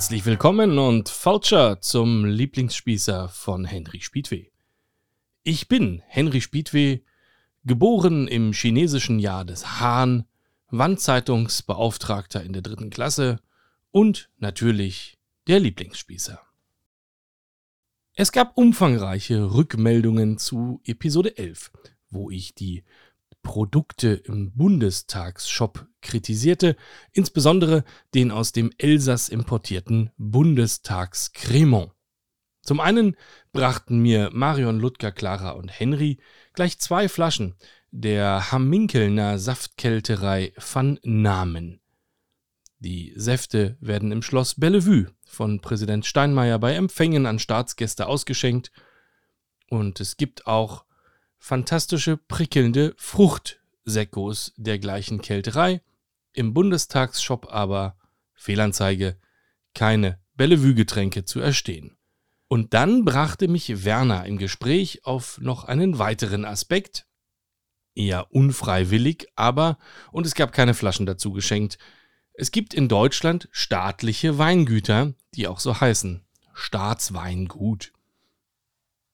Herzlich willkommen und Voucher zum Lieblingsspießer von Henry Spiedweh. Ich bin Henry Spiedweh, geboren im chinesischen Jahr des Hahn, Wandzeitungsbeauftragter in der dritten Klasse und natürlich der Lieblingsspießer. Es gab umfangreiche Rückmeldungen zu Episode 11, wo ich die Produkte im Bundestagsshop kritisierte, insbesondere den aus dem Elsass importierten Bundestagscremant. Zum einen brachten mir Marion, Ludger, Clara und Henry gleich zwei Flaschen der Hamminkelner Saftkälterei van Namen. Die Säfte werden im Schloss Bellevue von Präsident Steinmeier bei Empfängen an Staatsgäste ausgeschenkt und es gibt auch fantastische, prickelnde Fruchtsekkos der gleichen Kälterei. Im Bundestagsshop aber, Fehlanzeige, keine Bellevue-Getränke zu erstehen. Und dann brachte mich Werner im Gespräch auf noch einen weiteren Aspekt. Eher unfreiwillig, aber, und es gab keine Flaschen dazu geschenkt, es gibt in Deutschland staatliche Weingüter, die auch so heißen. Staatsweingut.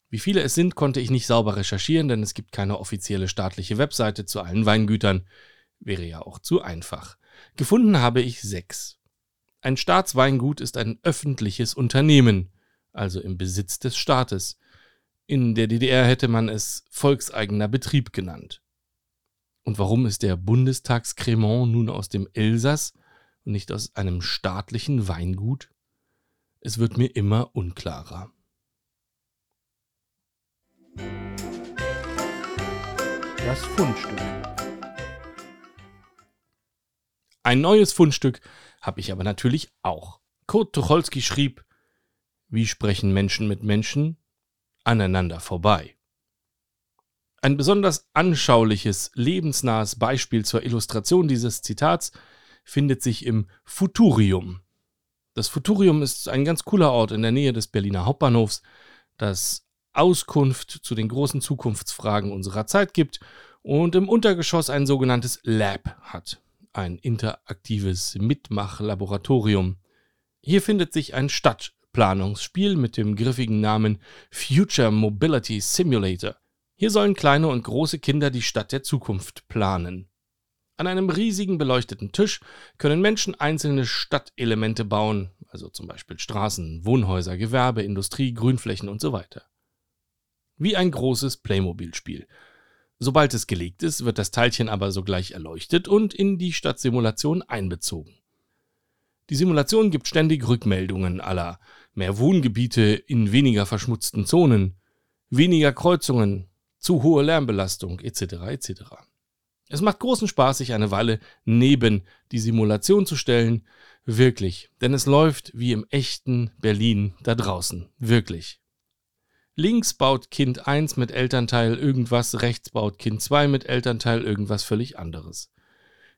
Wie viele es sind, konnte ich nicht sauber recherchieren, denn es gibt keine offizielle staatliche Webseite zu allen Weingütern. Wäre ja auch zu einfach. Gefunden habe ich sechs. Ein Staatsweingut ist ein öffentliches Unternehmen, also im Besitz des Staates. In der DDR hätte man es volkseigener Betrieb genannt. Und warum ist der Bundestagscremant nun aus dem Elsass und nicht aus einem staatlichen Weingut? Es wird mir immer unklarer. Das Fundstück. Ein neues Fundstück habe ich aber natürlich auch. Kurt Tucholsky schrieb, wie sprechen Menschen mit Menschen? Aneinander vorbei. Ein besonders anschauliches, lebensnahes Beispiel zur Illustration dieses Zitats findet sich im Futurium. Das Futurium ist ein ganz cooler Ort in der Nähe des Berliner Hauptbahnhofs, das Auskunft zu den großen Zukunftsfragen unserer Zeit gibt und im Untergeschoss ein sogenanntes Lab hat, ein interaktives Mitmachlaboratorium. Hier findet sich ein Stadtplanungsspiel mit dem griffigen Namen Future Mobility Simulator. Hier sollen kleine und große Kinder die Stadt der Zukunft planen. An einem riesigen beleuchteten Tisch können Menschen einzelne Stadtelemente bauen, also zum Beispiel Straßen, Wohnhäuser, Gewerbe, Industrie, Grünflächen und so weiter wie ein großes Playmobil-Spiel. Sobald es gelegt ist, wird das Teilchen aber sogleich erleuchtet und in die Stadtsimulation einbezogen. Die Simulation gibt ständig Rückmeldungen aller mehr Wohngebiete in weniger verschmutzten Zonen, weniger Kreuzungen, zu hohe Lärmbelastung etc. etc. Es macht großen Spaß, sich eine Weile neben die Simulation zu stellen, wirklich, denn es läuft wie im echten Berlin da draußen, wirklich. Links baut Kind 1 mit Elternteil irgendwas, rechts baut Kind 2 mit Elternteil irgendwas völlig anderes.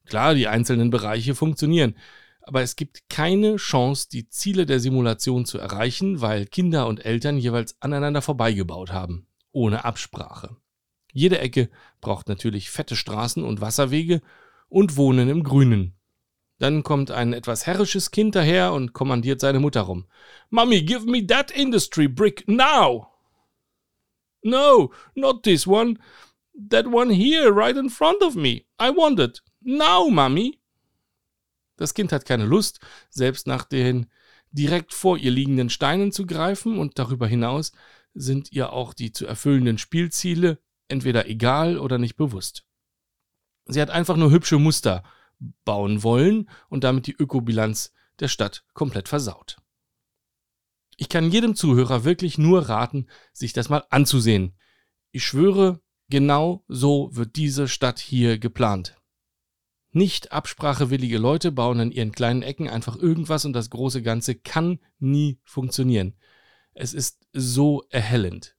Klar, die einzelnen Bereiche funktionieren, aber es gibt keine Chance, die Ziele der Simulation zu erreichen, weil Kinder und Eltern jeweils aneinander vorbeigebaut haben, ohne Absprache. Jede Ecke braucht natürlich fette Straßen und Wasserwege und Wohnen im Grünen. Dann kommt ein etwas herrisches Kind daher und kommandiert seine Mutter rum. Mummy, give me that industry brick now! No, not this one. That one here, right in front of me. I want it. Now, Mummy. Das Kind hat keine Lust, selbst nach den direkt vor ihr liegenden Steinen zu greifen und darüber hinaus sind ihr auch die zu erfüllenden Spielziele entweder egal oder nicht bewusst. Sie hat einfach nur hübsche Muster bauen wollen und damit die Ökobilanz der Stadt komplett versaut. Ich kann jedem Zuhörer wirklich nur raten, sich das mal anzusehen. Ich schwöre, genau so wird diese Stadt hier geplant. Nicht absprachewillige Leute bauen in ihren kleinen Ecken einfach irgendwas und das große Ganze kann nie funktionieren. Es ist so erhellend.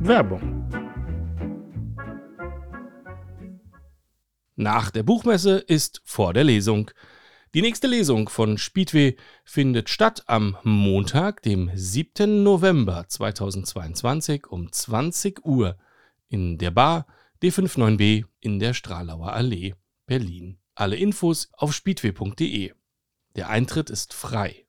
Werbung Nach der Buchmesse ist vor der Lesung. Die nächste Lesung von Speedway findet statt am Montag, dem 7. November 2022 um 20 Uhr in der Bar D59B in der Stralauer Allee, Berlin. Alle Infos auf speedway.de. Der Eintritt ist frei.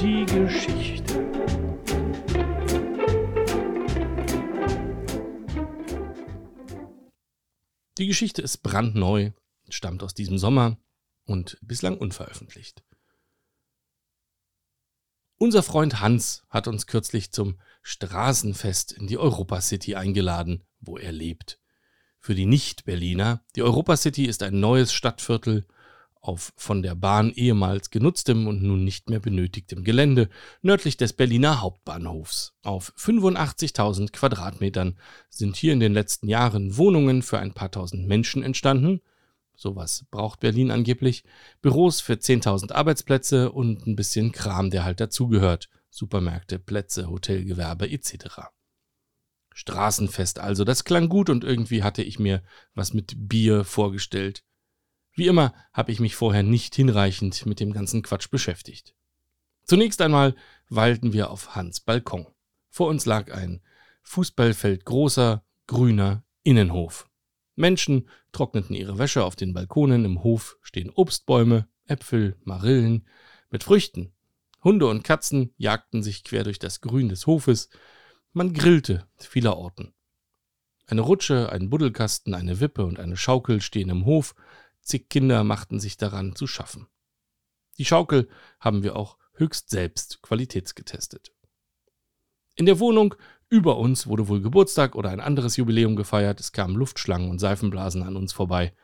Die Geschichte. Die Geschichte ist brandneu, stammt aus diesem Sommer und bislang unveröffentlicht. Unser Freund Hans hat uns kürzlich zum Straßenfest in die Europa City eingeladen, wo er lebt. Für die Nicht-Berliner, die Europa City ist ein neues Stadtviertel auf von der Bahn ehemals genutztem und nun nicht mehr benötigtem Gelände nördlich des Berliner Hauptbahnhofs. Auf 85.000 Quadratmetern sind hier in den letzten Jahren Wohnungen für ein paar tausend Menschen entstanden sowas braucht Berlin angeblich, Büros für 10.000 Arbeitsplätze und ein bisschen Kram, der halt dazugehört, Supermärkte, Plätze, Hotelgewerbe etc. Straßenfest also, das klang gut und irgendwie hatte ich mir was mit Bier vorgestellt. Wie immer habe ich mich vorher nicht hinreichend mit dem ganzen Quatsch beschäftigt. Zunächst einmal weilten wir auf Hans Balkon. Vor uns lag ein Fußballfeld großer, grüner Innenhof. Menschen trockneten ihre Wäsche auf den Balkonen, im Hof stehen Obstbäume, Äpfel, Marillen mit Früchten. Hunde und Katzen jagten sich quer durch das Grün des Hofes. Man grillte vielerorten. Eine Rutsche, ein Buddelkasten, eine Wippe und eine Schaukel stehen im Hof. Zig Kinder machten sich daran zu schaffen. Die Schaukel haben wir auch höchst selbst qualitätsgetestet. In der Wohnung über uns wurde wohl Geburtstag oder ein anderes Jubiläum gefeiert. Es kamen Luftschlangen und Seifenblasen an uns vorbei.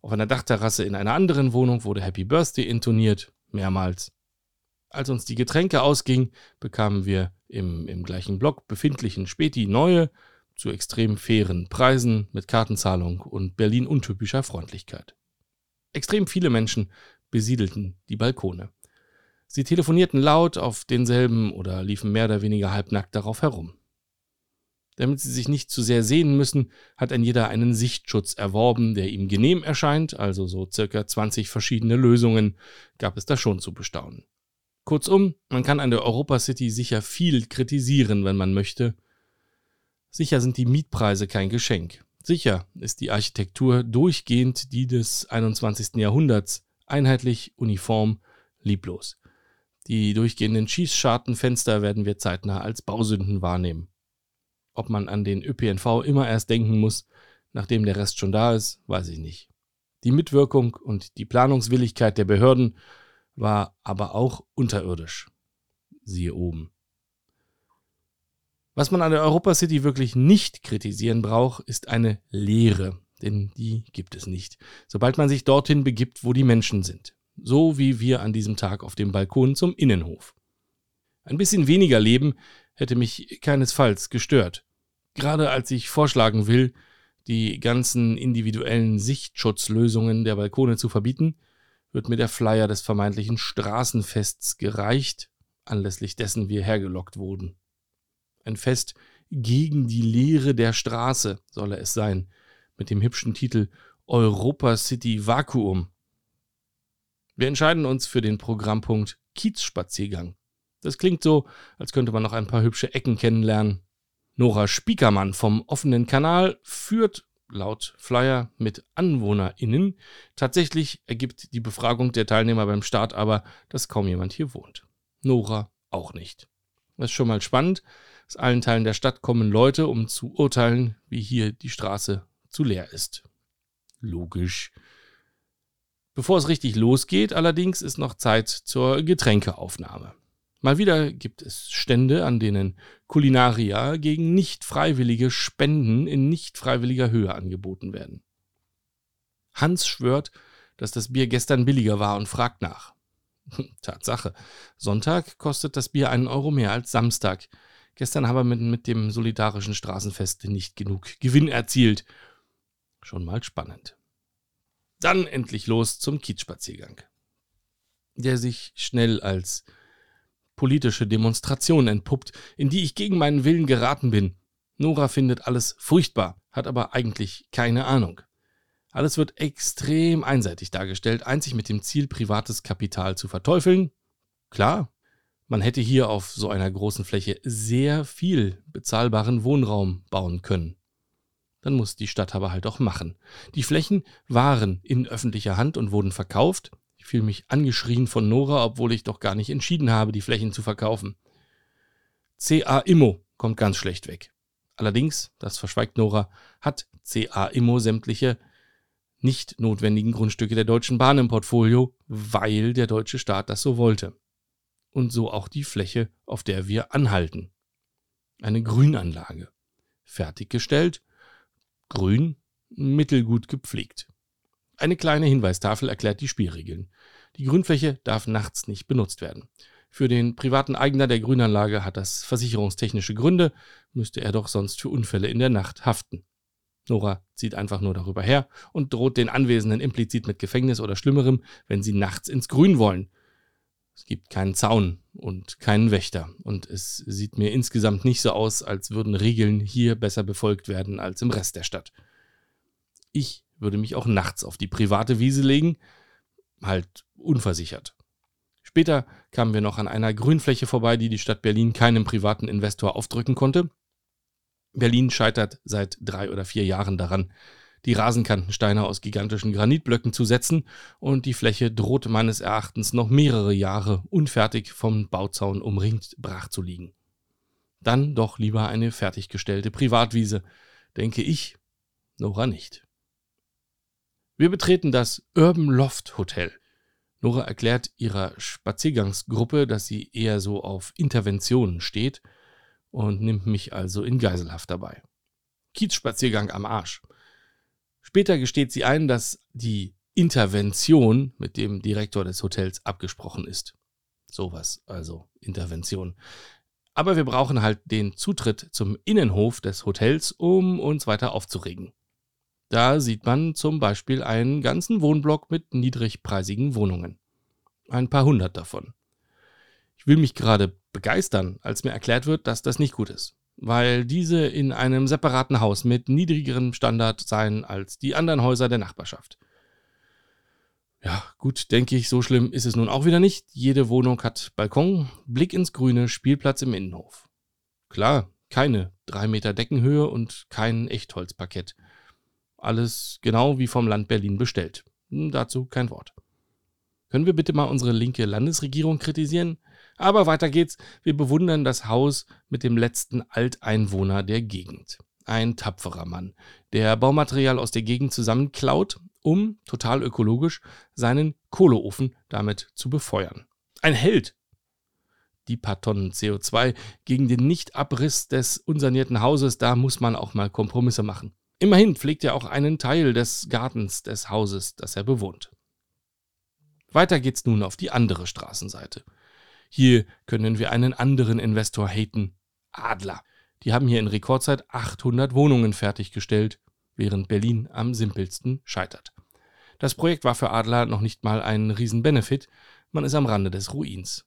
Auf einer Dachterrasse in einer anderen Wohnung wurde Happy Birthday intoniert, mehrmals. Als uns die Getränke ausging, bekamen wir im, im gleichen Block befindlichen Späti neue, zu extrem fairen Preisen mit Kartenzahlung und Berlin untypischer Freundlichkeit. Extrem viele Menschen besiedelten die Balkone. Sie telefonierten laut auf denselben oder liefen mehr oder weniger halbnackt darauf herum. Damit sie sich nicht zu sehr sehen müssen, hat ein jeder einen Sichtschutz erworben, der ihm genehm erscheint, also so circa 20 verschiedene Lösungen gab es da schon zu bestaunen. Kurzum, man kann an der Europa City sicher viel kritisieren, wenn man möchte. Sicher sind die Mietpreise kein Geschenk. Sicher ist die Architektur durchgehend die des 21. Jahrhunderts, einheitlich, uniform, lieblos. Die durchgehenden Schießschartenfenster werden wir zeitnah als Bausünden wahrnehmen. Ob man an den ÖPNV immer erst denken muss, nachdem der Rest schon da ist, weiß ich nicht. Die Mitwirkung und die Planungswilligkeit der Behörden war aber auch unterirdisch. Siehe oben. Was man an der Europa City wirklich nicht kritisieren braucht, ist eine Leere, denn die gibt es nicht, sobald man sich dorthin begibt, wo die Menschen sind. So wie wir an diesem Tag auf dem Balkon zum Innenhof. Ein bisschen weniger Leben hätte mich keinesfalls gestört. Gerade als ich vorschlagen will, die ganzen individuellen Sichtschutzlösungen der Balkone zu verbieten, wird mir der Flyer des vermeintlichen Straßenfests gereicht, anlässlich dessen wir hergelockt wurden. Ein Fest gegen die Leere der Straße solle es sein, mit dem hübschen Titel Europa City Vakuum. Wir entscheiden uns für den Programmpunkt Kiezspaziergang. Das klingt so, als könnte man noch ein paar hübsche Ecken kennenlernen. Nora Spiekermann vom offenen Kanal führt laut Flyer mit AnwohnerInnen. Tatsächlich ergibt die Befragung der Teilnehmer beim Start aber, dass kaum jemand hier wohnt. Nora auch nicht. Das ist schon mal spannend. Aus allen Teilen der Stadt kommen Leute, um zu urteilen, wie hier die Straße zu leer ist. Logisch. Bevor es richtig losgeht, allerdings ist noch Zeit zur Getränkeaufnahme. Mal wieder gibt es Stände, an denen Kulinaria gegen nicht freiwillige Spenden in nicht freiwilliger Höhe angeboten werden. Hans schwört, dass das Bier gestern billiger war und fragt nach. Tatsache. Sonntag kostet das Bier einen Euro mehr als Samstag. Gestern haben wir mit, mit dem solidarischen Straßenfest nicht genug Gewinn erzielt. Schon mal spannend. Dann endlich los zum Kiezspaziergang, der sich schnell als politische Demonstration entpuppt, in die ich gegen meinen Willen geraten bin. Nora findet alles furchtbar, hat aber eigentlich keine Ahnung. Alles wird extrem einseitig dargestellt, einzig mit dem Ziel, privates Kapital zu verteufeln. Klar, Man hätte hier auf so einer großen Fläche sehr viel bezahlbaren Wohnraum bauen können. Dann muss die Stadt aber halt auch machen. Die Flächen waren in öffentlicher Hand und wurden verkauft. Ich fühle mich angeschrien von Nora, obwohl ich doch gar nicht entschieden habe, die Flächen zu verkaufen. CA Immo kommt ganz schlecht weg. Allerdings, das verschweigt Nora, hat CA Immo sämtliche nicht notwendigen Grundstücke der Deutschen Bahn im Portfolio, weil der deutsche Staat das so wollte. Und so auch die Fläche, auf der wir anhalten. Eine Grünanlage. Fertiggestellt, grün, mittelgut gepflegt. Eine kleine Hinweistafel erklärt die Spielregeln. Die Grünfläche darf nachts nicht benutzt werden. Für den privaten Eigner der Grünanlage hat das versicherungstechnische Gründe, müsste er doch sonst für Unfälle in der Nacht haften. Nora zieht einfach nur darüber her und droht den Anwesenden implizit mit Gefängnis oder Schlimmerem, wenn sie nachts ins Grün wollen. Es gibt keinen Zaun und keinen Wächter und es sieht mir insgesamt nicht so aus, als würden Regeln hier besser befolgt werden als im Rest der Stadt. Ich würde mich auch nachts auf die private Wiese legen, halt unversichert. Später kamen wir noch an einer Grünfläche vorbei, die die Stadt Berlin keinem privaten Investor aufdrücken konnte. Berlin scheitert seit drei oder vier Jahren daran, die Rasenkantensteine aus gigantischen Granitblöcken zu setzen und die Fläche droht meines Erachtens noch mehrere Jahre unfertig vom Bauzaun umringt brach zu liegen. Dann doch lieber eine fertiggestellte Privatwiese, denke ich, Nora nicht. Wir betreten das Urban Loft Hotel. Nora erklärt ihrer Spaziergangsgruppe, dass sie eher so auf Interventionen steht und nimmt mich also in Geiselhaft dabei. Kiezspaziergang am Arsch. Später gesteht sie ein, dass die Intervention mit dem Direktor des Hotels abgesprochen ist. Sowas, also Intervention. Aber wir brauchen halt den Zutritt zum Innenhof des Hotels, um uns weiter aufzuregen. Da sieht man zum Beispiel einen ganzen Wohnblock mit niedrigpreisigen Wohnungen. Ein paar hundert davon. Ich will mich gerade begeistern, als mir erklärt wird, dass das nicht gut ist, weil diese in einem separaten Haus mit niedrigerem Standard seien als die anderen Häuser der Nachbarschaft. Ja, gut, denke ich, so schlimm ist es nun auch wieder nicht. Jede Wohnung hat Balkon, Blick ins Grüne, Spielplatz im Innenhof. Klar, keine drei Meter Deckenhöhe und kein Echtholzparkett. Alles genau wie vom Land Berlin bestellt. Hm, dazu kein Wort. Können wir bitte mal unsere linke Landesregierung kritisieren? Aber weiter geht's. Wir bewundern das Haus mit dem letzten Alteinwohner der Gegend. Ein tapferer Mann, der Baumaterial aus der Gegend zusammenklaut, um, total ökologisch, seinen Kohleofen damit zu befeuern. Ein Held. Die paar Tonnen CO2 gegen den Nichtabriss des unsanierten Hauses, da muss man auch mal Kompromisse machen. Immerhin pflegt er auch einen Teil des Gartens des Hauses, das er bewohnt. Weiter geht's nun auf die andere Straßenseite. Hier können wir einen anderen Investor haten. Adler. Die haben hier in Rekordzeit 800 Wohnungen fertiggestellt, während Berlin am simpelsten scheitert. Das Projekt war für Adler noch nicht mal ein Riesenbenefit, man ist am Rande des Ruins.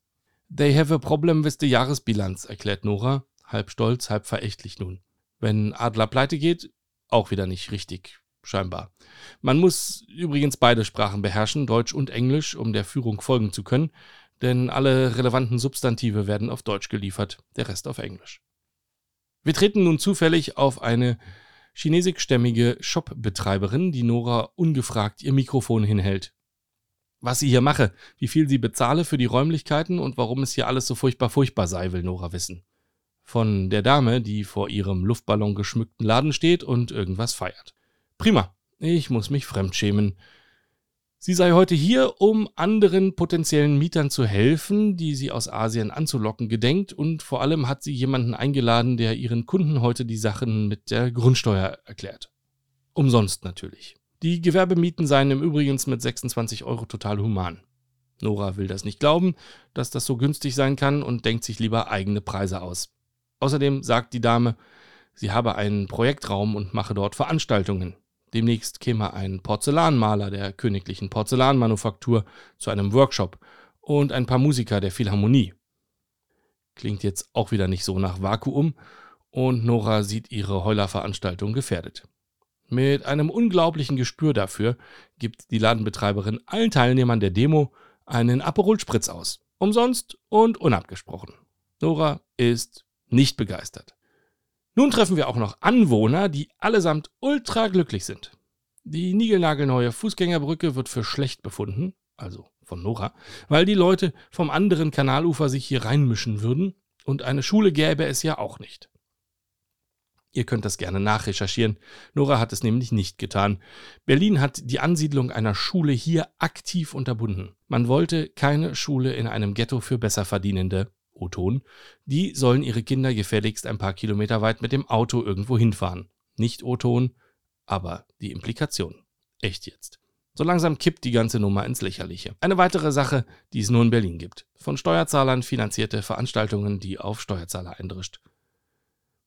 They have a problem with the Jahresbilanz, erklärt Nora, halb stolz, halb verächtlich nun. Wenn Adler pleite geht, auch wieder nicht richtig, scheinbar. Man muss übrigens beide Sprachen beherrschen, Deutsch und Englisch, um der Führung folgen zu können, denn alle relevanten Substantive werden auf Deutsch geliefert, der Rest auf Englisch. Wir treten nun zufällig auf eine chinesischstämmige Shop-Betreiberin, die Nora ungefragt ihr Mikrofon hinhält. Was sie hier mache, wie viel sie bezahle für die Räumlichkeiten und warum es hier alles so furchtbar furchtbar sei, will Nora wissen von der Dame, die vor ihrem Luftballon geschmückten Laden steht und irgendwas feiert. Prima, ich muss mich fremdschämen. Sie sei heute hier, um anderen potenziellen Mietern zu helfen, die sie aus Asien anzulocken gedenkt, und vor allem hat sie jemanden eingeladen, der ihren Kunden heute die Sachen mit der Grundsteuer erklärt. Umsonst natürlich. Die Gewerbemieten seien im Übrigen mit 26 Euro total human. Nora will das nicht glauben, dass das so günstig sein kann und denkt sich lieber eigene Preise aus. Außerdem sagt die Dame, sie habe einen Projektraum und mache dort Veranstaltungen. Demnächst käme ein Porzellanmaler der königlichen Porzellanmanufaktur zu einem Workshop und ein paar Musiker der Philharmonie. Klingt jetzt auch wieder nicht so nach Vakuum und Nora sieht ihre Heulerveranstaltung gefährdet. Mit einem unglaublichen Gespür dafür gibt die Ladenbetreiberin allen Teilnehmern der Demo einen Aperol Spritz aus Umsonst und unabgesprochen. Nora ist nicht begeistert. Nun treffen wir auch noch Anwohner, die allesamt ultra glücklich sind. Die niegelnagelneue Fußgängerbrücke wird für schlecht befunden, also von Nora, weil die Leute vom anderen Kanalufer sich hier reinmischen würden und eine Schule gäbe es ja auch nicht. Ihr könnt das gerne nachrecherchieren. Nora hat es nämlich nicht getan. Berlin hat die Ansiedlung einer Schule hier aktiv unterbunden. Man wollte keine Schule in einem Ghetto für Besserverdienende O-Ton, die sollen ihre Kinder gefälligst ein paar Kilometer weit mit dem Auto irgendwo hinfahren. Nicht O-Ton, aber die Implikation. Echt jetzt. So langsam kippt die ganze Nummer ins Lächerliche. Eine weitere Sache, die es nur in Berlin gibt. Von Steuerzahlern finanzierte Veranstaltungen, die auf Steuerzahler eindrischt.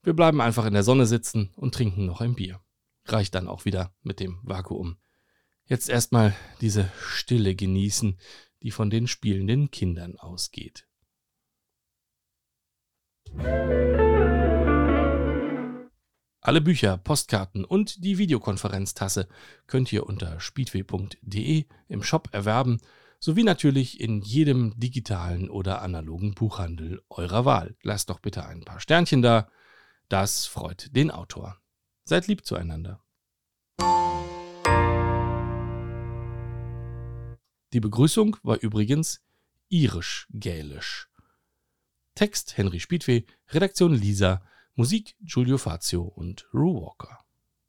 Wir bleiben einfach in der Sonne sitzen und trinken noch ein Bier. Reicht dann auch wieder mit dem Vakuum. Jetzt erstmal diese Stille genießen, die von den spielenden Kindern ausgeht. Alle Bücher, Postkarten und die Videokonferenztasse könnt ihr unter speedway.de im Shop erwerben, sowie natürlich in jedem digitalen oder analogen Buchhandel eurer Wahl. Lasst doch bitte ein paar Sternchen da, das freut den Autor. Seid lieb zueinander. Die Begrüßung war übrigens irisch-gälisch. Text Henry Spiedweh, Redaktion Lisa, Musik Giulio Fazio und Rue Walker.